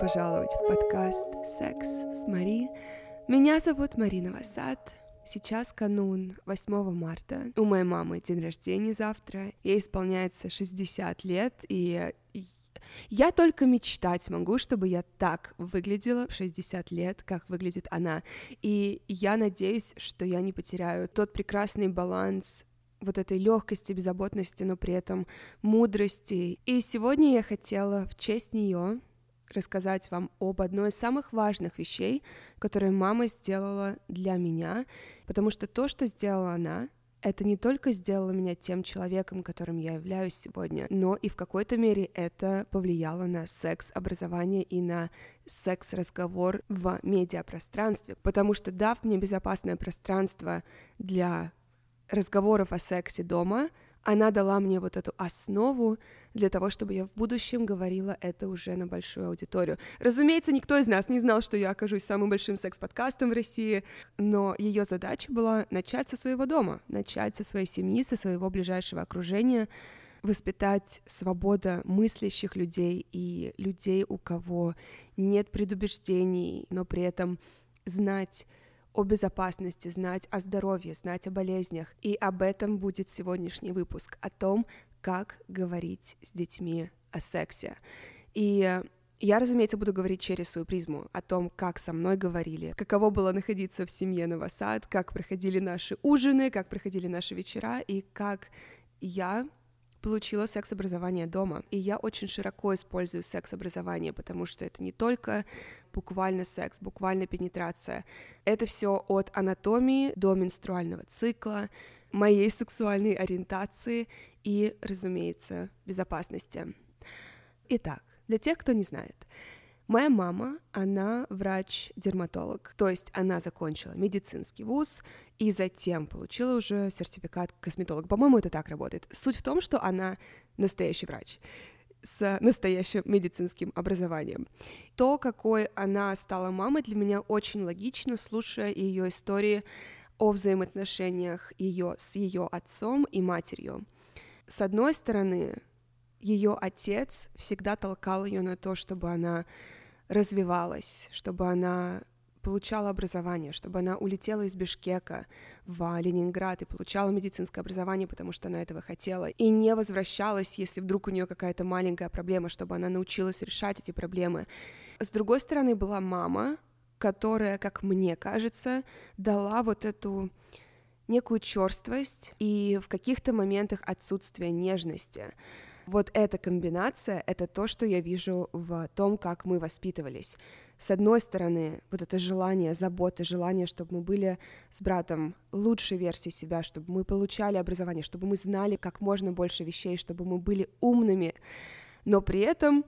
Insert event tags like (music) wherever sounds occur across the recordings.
Пожаловать в подкаст «Секс с Мари». Меня зовут Марина Васад. Сейчас канун 8 марта. У моей мамы день рождения завтра. Ей исполняется 60 лет, и я только мечтать могу, чтобы я так выглядела в 60 лет, как выглядит она. И я надеюсь, что я не потеряю тот прекрасный баланс вот этой легкости, беззаботности, но при этом мудрости. И сегодня я хотела в честь нее рассказать вам об одной из самых важных вещей, которые мама сделала для меня, потому что то, что сделала она, это не только сделало меня тем человеком, которым я являюсь сегодня, но и в какой-то мере это повлияло на секс-образование и на секс-разговор в медиапространстве, потому что дав мне безопасное пространство для разговоров о сексе дома, она дала мне вот эту основу для того, чтобы я в будущем говорила это уже на большую аудиторию. Разумеется, никто из нас не знал, что я окажусь самым большим секс-подкастом в России, но ее задача была начать со своего дома, начать со своей семьи, со своего ближайшего окружения, воспитать свобода мыслящих людей и людей, у кого нет предубеждений, но при этом знать о безопасности, знать о здоровье, знать о болезнях. И об этом будет сегодняшний выпуск, о том, как говорить с детьми о сексе. И я, разумеется, буду говорить через свою призму о том, как со мной говорили, каково было находиться в семье Новосад, как проходили наши ужины, как проходили наши вечера и как я получила секс-образование дома. И я очень широко использую секс-образование, потому что это не только буквально секс, буквально пенетрация. Это все от анатомии до менструального цикла, моей сексуальной ориентации и, разумеется, безопасности. Итак, для тех, кто не знает, Моя мама, она врач-дерматолог, то есть она закончила медицинский вуз и затем получила уже сертификат косметолог. По-моему, это так работает. Суть в том, что она настоящий врач с настоящим медицинским образованием. То, какой она стала мамой, для меня очень логично, слушая ее истории о взаимоотношениях ее с ее отцом и матерью. С одной стороны, ее отец всегда толкал ее на то, чтобы она развивалась, чтобы она получала образование, чтобы она улетела из Бишкека в Ленинград и получала медицинское образование, потому что она этого хотела, и не возвращалась, если вдруг у нее какая-то маленькая проблема, чтобы она научилась решать эти проблемы. С другой стороны была мама, которая, как мне кажется, дала вот эту некую черствость и в каких-то моментах отсутствие нежности. Вот эта комбинация — это то, что я вижу в том, как мы воспитывались. С одной стороны, вот это желание заботы, желание, чтобы мы были с братом лучшей версией себя, чтобы мы получали образование, чтобы мы знали как можно больше вещей, чтобы мы были умными, но при этом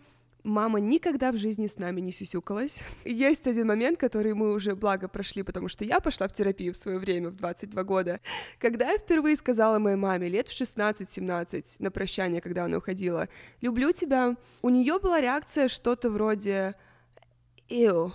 Мама никогда в жизни с нами не сюсюкалась. (laughs) Есть один момент, который мы уже благо прошли, потому что я пошла в терапию в свое время, в 22 года. Когда я впервые сказала моей маме лет в 16-17 на прощание, когда она уходила, «люблю тебя», у нее была реакция что-то вроде «Ew».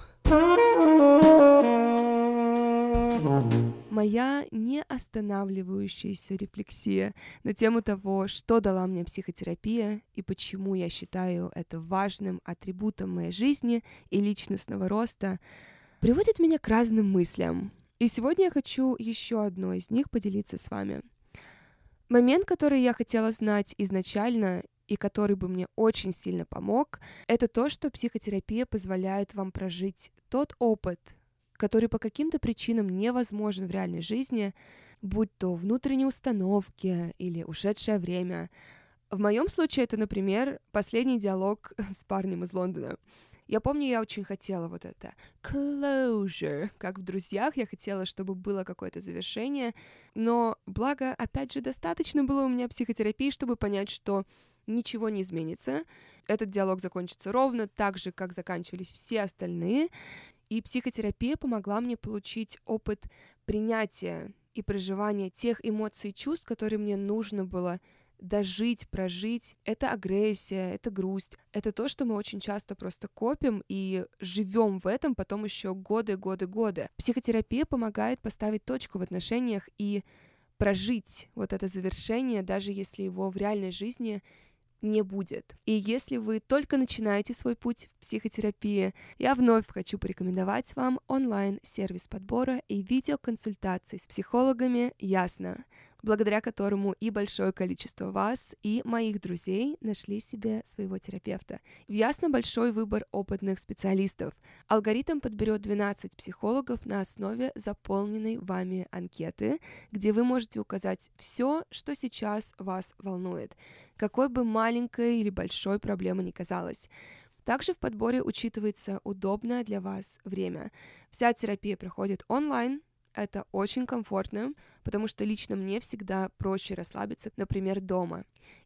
Моя неостанавливающаяся рефлексия на тему того, что дала мне психотерапия и почему я считаю это важным атрибутом моей жизни и личностного роста, приводит меня к разным мыслям. И сегодня я хочу еще одно из них поделиться с вами. Момент, который я хотела знать изначально и который бы мне очень сильно помог, это то, что психотерапия позволяет вам прожить тот опыт, который по каким-то причинам невозможен в реальной жизни, будь то внутренние установки или ушедшее время. В моем случае это, например, последний диалог (laughs) с парнем из Лондона. Я помню, я очень хотела вот это closure, как в «Друзьях», я хотела, чтобы было какое-то завершение, но благо, опять же, достаточно было у меня психотерапии, чтобы понять, что ничего не изменится. Этот диалог закончится ровно так же, как заканчивались все остальные. И психотерапия помогла мне получить опыт принятия и проживания тех эмоций и чувств, которые мне нужно было дожить, прожить. Это агрессия, это грусть. Это то, что мы очень часто просто копим и живем в этом потом еще годы, годы, годы. Психотерапия помогает поставить точку в отношениях и прожить вот это завершение, даже если его в реальной жизни не будет. И если вы только начинаете свой путь в психотерапии, я вновь хочу порекомендовать вам онлайн-сервис подбора и видеоконсультаций с психологами «Ясно», благодаря которому и большое количество вас, и моих друзей нашли себе своего терапевта. В Ясно большой выбор опытных специалистов. Алгоритм подберет 12 психологов на основе заполненной вами анкеты, где вы можете указать все, что сейчас вас волнует, какой бы маленькой или большой проблемой ни казалось. Также в подборе учитывается удобное для вас время. Вся терапия проходит онлайн, это очень комфортно, потому что лично мне всегда проще расслабиться, например, дома.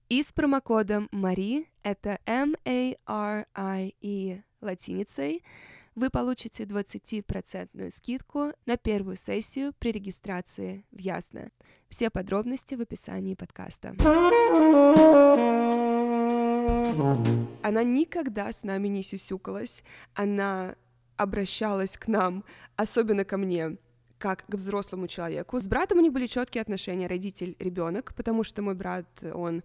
И с промокодом Мари, это M-A-R-I-E латиницей, вы получите 20% скидку на первую сессию при регистрации в Ясно. Все подробности в описании подкаста. Она никогда с нами не сюсюкалась, она обращалась к нам, особенно ко мне, как к взрослому человеку. С братом у них были четкие отношения, родитель, ребенок, потому что мой брат, он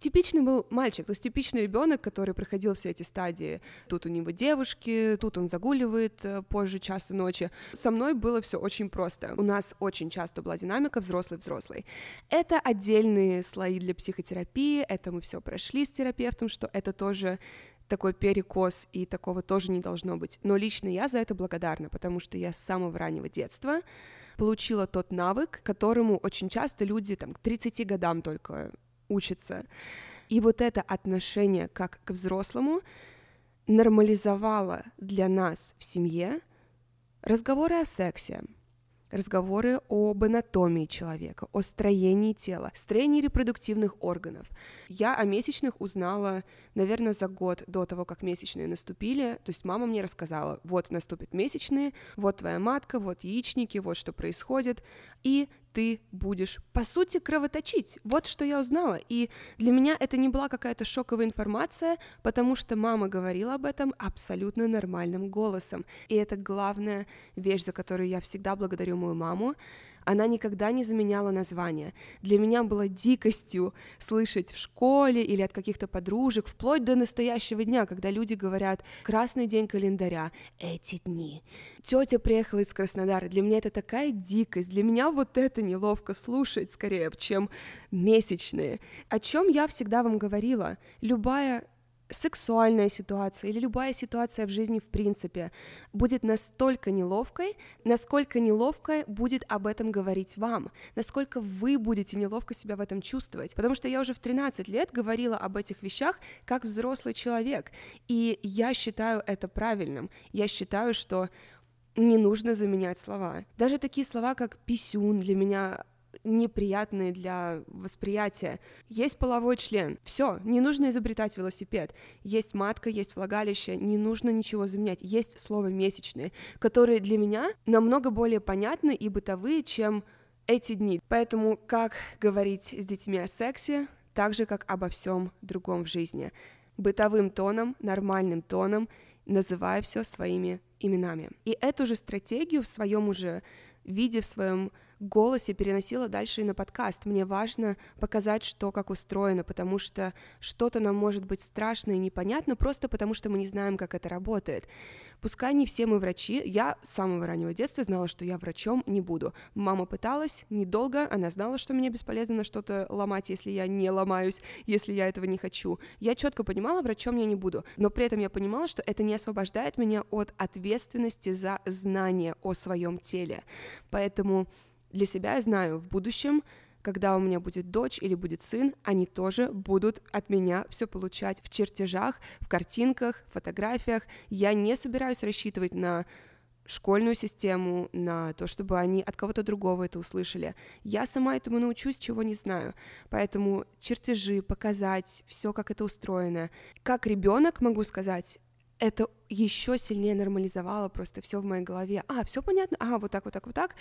типичный был мальчик, то есть типичный ребенок, который проходил все эти стадии. Тут у него девушки, тут он загуливает э, позже часа ночи. Со мной было все очень просто. У нас очень часто была динамика взрослый-взрослый. Это отдельные слои для психотерапии, это мы все прошли с терапевтом, что это тоже такой перекос, и такого тоже не должно быть. Но лично я за это благодарна, потому что я с самого раннего детства получила тот навык, которому очень часто люди там, к 30 годам только учатся. И вот это отношение как к взрослому нормализовало для нас в семье разговоры о сексе, разговоры об анатомии человека, о строении тела, строении репродуктивных органов. Я о месячных узнала, наверное, за год до того, как месячные наступили. То есть мама мне рассказала, вот наступят месячные, вот твоя матка, вот яичники, вот что происходит. И ты будешь, по сути, кровоточить. Вот что я узнала. И для меня это не была какая-то шоковая информация, потому что мама говорила об этом абсолютно нормальным голосом. И это главная вещь, за которую я всегда благодарю мою маму, она никогда не заменяла название. Для меня было дикостью слышать в школе или от каких-то подружек, вплоть до настоящего дня, когда люди говорят «красный день календаря», «эти дни». Тетя приехала из Краснодара. Для меня это такая дикость. Для меня вот это неловко слушать скорее, чем месячные. О чем я всегда вам говорила? Любая сексуальная ситуация или любая ситуация в жизни в принципе будет настолько неловкой, насколько неловко будет об этом говорить вам, насколько вы будете неловко себя в этом чувствовать. Потому что я уже в 13 лет говорила об этих вещах как взрослый человек, и я считаю это правильным. Я считаю, что не нужно заменять слова. Даже такие слова, как писюн, для меня неприятные для восприятия. Есть половой член. Все, не нужно изобретать велосипед. Есть матка, есть влагалище, не нужно ничего заменять. Есть слово месячные, которые для меня намного более понятны и бытовые, чем эти дни. Поэтому как говорить с детьми о сексе, так же, как обо всем другом в жизни. Бытовым тоном, нормальным тоном, называя все своими именами. И эту же стратегию в своем уже виде, в своем голосе переносила дальше и на подкаст. Мне важно показать, что как устроено, потому что что-то нам может быть страшно и непонятно, просто потому что мы не знаем, как это работает. Пускай не все мы врачи, я с самого раннего детства знала, что я врачом не буду. Мама пыталась, недолго, она знала, что мне бесполезно что-то ломать, если я не ломаюсь, если я этого не хочу. Я четко понимала, врачом я не буду, но при этом я понимала, что это не освобождает меня от ответственности за знание о своем теле. Поэтому для себя я знаю, в будущем, когда у меня будет дочь или будет сын, они тоже будут от меня все получать в чертежах, в картинках, фотографиях. Я не собираюсь рассчитывать на школьную систему, на то, чтобы они от кого-то другого это услышали. Я сама этому научусь, чего не знаю. Поэтому чертежи, показать все, как это устроено. Как ребенок могу сказать, это еще сильнее нормализовало просто все в моей голове. А, все понятно, а, вот так, вот так, вот так.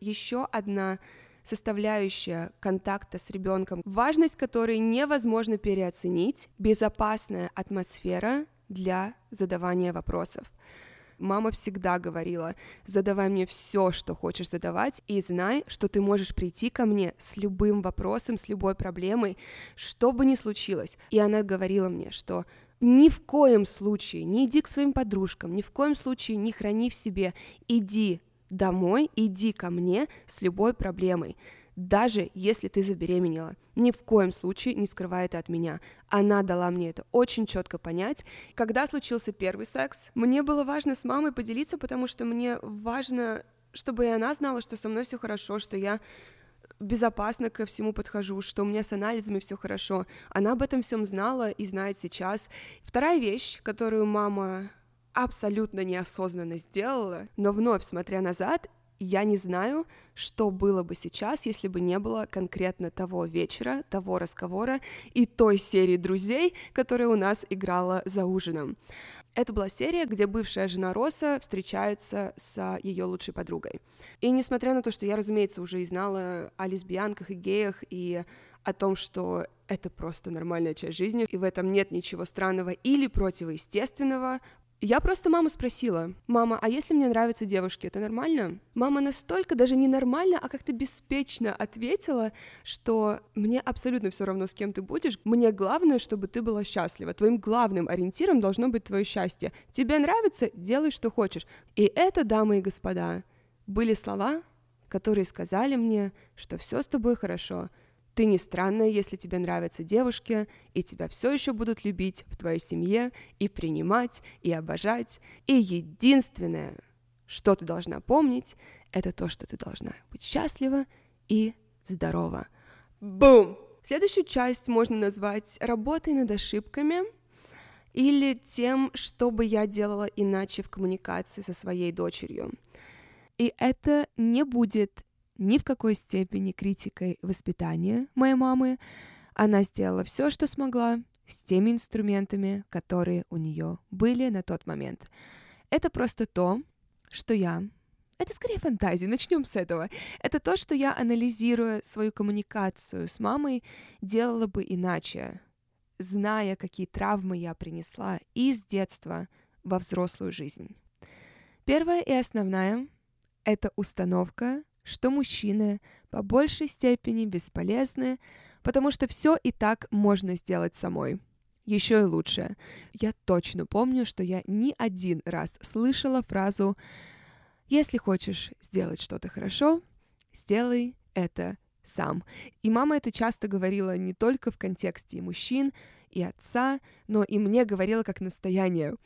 Еще одна составляющая контакта с ребенком, важность которой невозможно переоценить, безопасная атмосфера для задавания вопросов. Мама всегда говорила, задавай мне все, что хочешь задавать, и знай, что ты можешь прийти ко мне с любым вопросом, с любой проблемой, что бы ни случилось. И она говорила мне, что ни в коем случае не иди к своим подружкам, ни в коем случае не храни в себе, иди домой, иди ко мне с любой проблемой даже если ты забеременела. Ни в коем случае не скрывай это от меня. Она дала мне это очень четко понять. Когда случился первый секс, мне было важно с мамой поделиться, потому что мне важно, чтобы и она знала, что со мной все хорошо, что я безопасно ко всему подхожу, что у меня с анализами все хорошо. Она об этом всем знала и знает сейчас. Вторая вещь, которую мама абсолютно неосознанно сделала, но вновь смотря назад, я не знаю, что было бы сейчас, если бы не было конкретно того вечера, того разговора и той серии друзей, которая у нас играла за ужином. Это была серия, где бывшая жена Роса встречается с ее лучшей подругой. И несмотря на то, что я, разумеется, уже и знала о лесбиянках и геях, и о том, что это просто нормальная часть жизни, и в этом нет ничего странного или противоестественного, я просто маму спросила, мама, а если мне нравятся девушки, это нормально? Мама настолько даже не нормально, а как-то беспечно ответила, что мне абсолютно все равно, с кем ты будешь. Мне главное, чтобы ты была счастлива. Твоим главным ориентиром должно быть твое счастье. Тебе нравится, делай, что хочешь. И это, дамы и господа, были слова, которые сказали мне, что все с тобой хорошо, ты не странная, если тебе нравятся девушки, и тебя все еще будут любить в твоей семье, и принимать, и обожать. И единственное, что ты должна помнить, это то, что ты должна быть счастлива и здорова. Бум! Следующую часть можно назвать работой над ошибками или тем, что бы я делала иначе в коммуникации со своей дочерью. И это не будет ни в какой степени критикой воспитания моей мамы. Она сделала все, что смогла, с теми инструментами, которые у нее были на тот момент. Это просто то, что я это скорее фантазия, начнем с этого. Это то, что я, анализируя свою коммуникацию с мамой, делала бы иначе, зная, какие травмы я принесла из детства во взрослую жизнь. Первая и основная — это установка, что мужчины по большей степени бесполезны, потому что все и так можно сделать самой. Еще и лучше. Я точно помню, что я не один раз слышала фразу «Если хочешь сделать что-то хорошо, сделай это сам». И мама это часто говорила не только в контексте мужчин, и отца, но и мне говорила как настояние.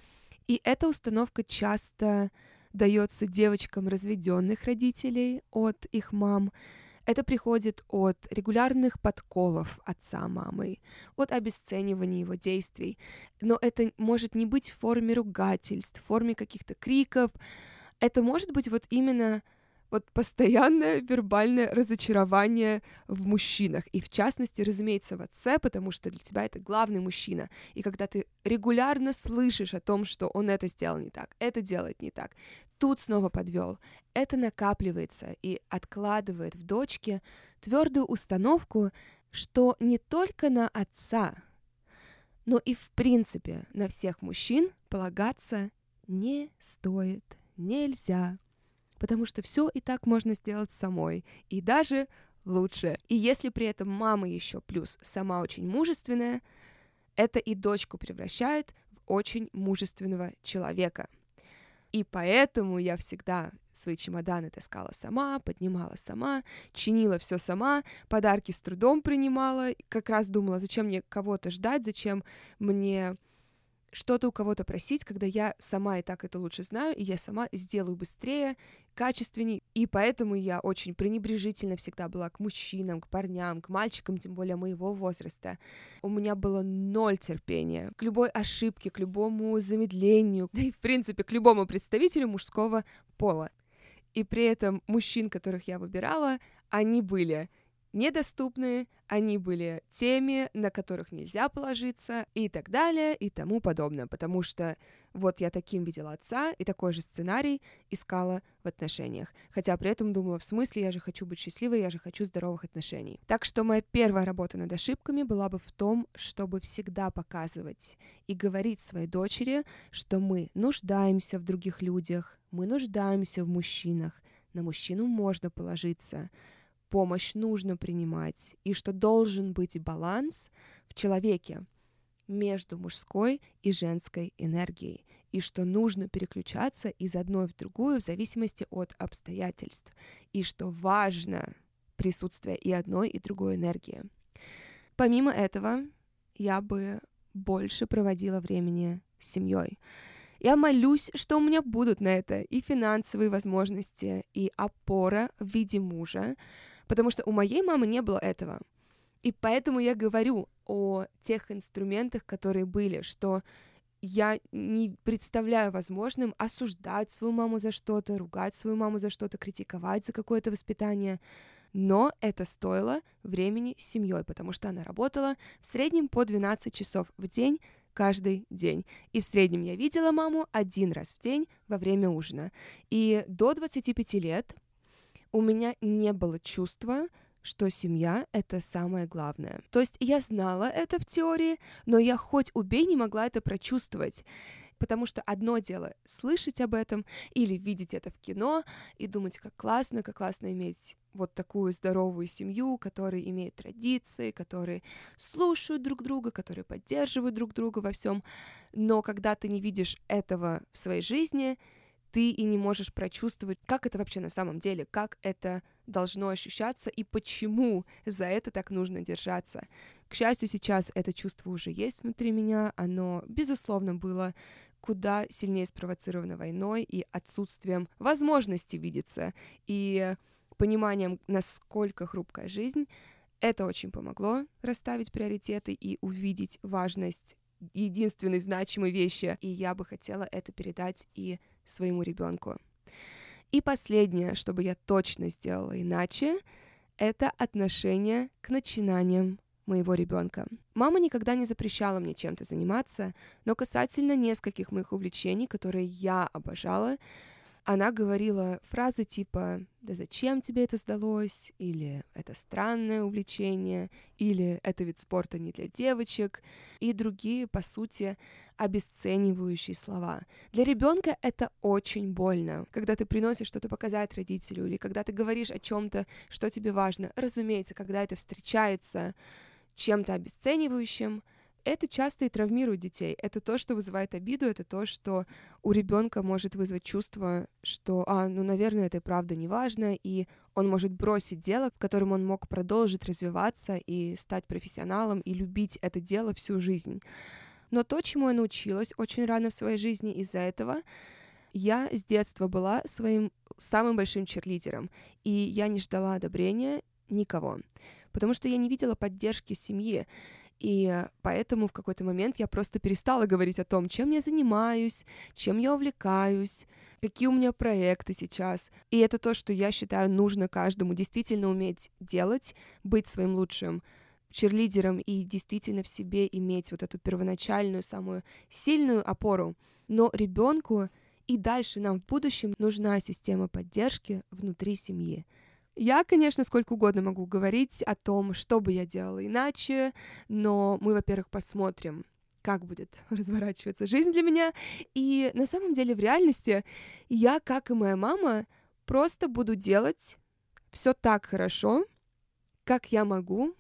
И эта установка часто дается девочкам разведенных родителей от их мам. Это приходит от регулярных подколов отца мамы, от обесценивания его действий. Но это может не быть в форме ругательств, в форме каких-то криков. Это может быть вот именно вот постоянное вербальное разочарование в мужчинах. И в частности, разумеется, в отце, потому что для тебя это главный мужчина. И когда ты регулярно слышишь о том, что он это сделал не так, это делает не так, тут снова подвел, это накапливается и откладывает в дочке твердую установку, что не только на отца, но и в принципе на всех мужчин полагаться не стоит, нельзя потому что все и так можно сделать самой, и даже лучше. И если при этом мама еще плюс сама очень мужественная, это и дочку превращает в очень мужественного человека. И поэтому я всегда свои чемоданы таскала сама, поднимала сама, чинила все сама, подарки с трудом принимала, как раз думала, зачем мне кого-то ждать, зачем мне что-то у кого-то просить, когда я сама и так это лучше знаю, и я сама сделаю быстрее, качественней. И поэтому я очень пренебрежительно всегда была к мужчинам, к парням, к мальчикам, тем более моего возраста. У меня было ноль терпения к любой ошибке, к любому замедлению, (laughs) да и, в принципе, к любому представителю мужского пола. И при этом мужчин, которых я выбирала, они были недоступны, они были теми, на которых нельзя положиться и так далее и тому подобное, потому что вот я таким видела отца и такой же сценарий искала в отношениях, хотя при этом думала, в смысле, я же хочу быть счастливой, я же хочу здоровых отношений. Так что моя первая работа над ошибками была бы в том, чтобы всегда показывать и говорить своей дочери, что мы нуждаемся в других людях, мы нуждаемся в мужчинах, на мужчину можно положиться, помощь нужно принимать, и что должен быть баланс в человеке между мужской и женской энергией, и что нужно переключаться из одной в другую в зависимости от обстоятельств, и что важно присутствие и одной, и другой энергии. Помимо этого, я бы больше проводила времени с семьей. Я молюсь, что у меня будут на это и финансовые возможности, и опора в виде мужа, потому что у моей мамы не было этого. И поэтому я говорю о тех инструментах, которые были, что я не представляю возможным осуждать свою маму за что-то, ругать свою маму за что-то, критиковать за какое-то воспитание. Но это стоило времени с семьей, потому что она работала в среднем по 12 часов в день каждый день. И в среднем я видела маму один раз в день во время ужина. И до 25 лет у меня не было чувства, что семья — это самое главное. То есть я знала это в теории, но я хоть убей не могла это прочувствовать. Потому что одно дело слышать об этом или видеть это в кино и думать, как классно, как классно иметь вот такую здоровую семью, которые имеют традиции, которые слушают друг друга, которые поддерживают друг друга во всем. Но когда ты не видишь этого в своей жизни, ты и не можешь прочувствовать, как это вообще на самом деле, как это должно ощущаться и почему за это так нужно держаться. К счастью, сейчас это чувство уже есть внутри меня, оно, безусловно, было куда сильнее спровоцировано войной и отсутствием возможности видеться, и пониманием, насколько хрупкая жизнь, это очень помогло расставить приоритеты и увидеть важность единственной значимой вещи, и я бы хотела это передать и своему ребенку. И последнее, чтобы я точно сделала иначе, это отношение к начинаниям моего ребенка. Мама никогда не запрещала мне чем-то заниматься, но касательно нескольких моих увлечений, которые я обожала, она говорила фразы типа «Да зачем тебе это сдалось?» или «Это странное увлечение», или «Это вид спорта не для девочек» и другие, по сути, обесценивающие слова. Для ребенка это очень больно, когда ты приносишь что-то показать родителю или когда ты говоришь о чем-то, что тебе важно. Разумеется, когда это встречается чем-то обесценивающим, это часто и травмирует детей. Это то, что вызывает обиду, это то, что у ребенка может вызвать чувство, что, а, ну, наверное, это и правда не важно, и он может бросить дело, в котором он мог продолжить развиваться и стать профессионалом и любить это дело всю жизнь. Но то, чему я научилась очень рано в своей жизни из-за этого, я с детства была своим самым большим черлидером, и я не ждала одобрения никого, потому что я не видела поддержки семьи. И поэтому в какой-то момент я просто перестала говорить о том, чем я занимаюсь, чем я увлекаюсь, какие у меня проекты сейчас. И это то, что я считаю нужно каждому действительно уметь делать, быть своим лучшим черлидером и действительно в себе иметь вот эту первоначальную, самую сильную опору. Но ребенку и дальше нам в будущем нужна система поддержки внутри семьи. Я, конечно, сколько угодно могу говорить о том, что бы я делала иначе, но мы, во-первых, посмотрим, как будет (laughs) разворачиваться жизнь для меня. И на самом деле в реальности я, как и моя мама, просто буду делать все так хорошо, как я могу,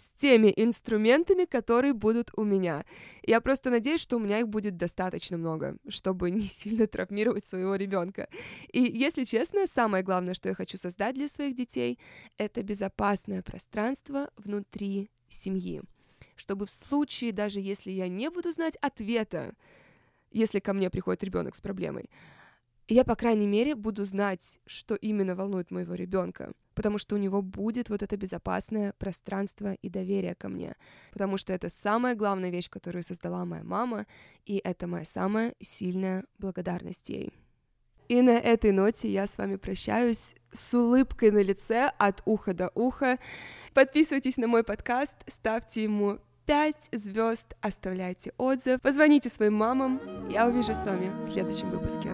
с теми инструментами, которые будут у меня. Я просто надеюсь, что у меня их будет достаточно много, чтобы не сильно травмировать своего ребенка. И, если честно, самое главное, что я хочу создать для своих детей, это безопасное пространство внутри семьи. Чтобы в случае, даже если я не буду знать ответа, если ко мне приходит ребенок с проблемой, я, по крайней мере, буду знать, что именно волнует моего ребенка, потому что у него будет вот это безопасное пространство и доверие ко мне, потому что это самая главная вещь, которую создала моя мама, и это моя самая сильная благодарность ей. И на этой ноте я с вами прощаюсь с улыбкой на лице от уха до уха. Подписывайтесь на мой подкаст, ставьте ему 5 звезд, оставляйте отзыв, позвоните своим мамам. Я увижу с вами в следующем выпуске.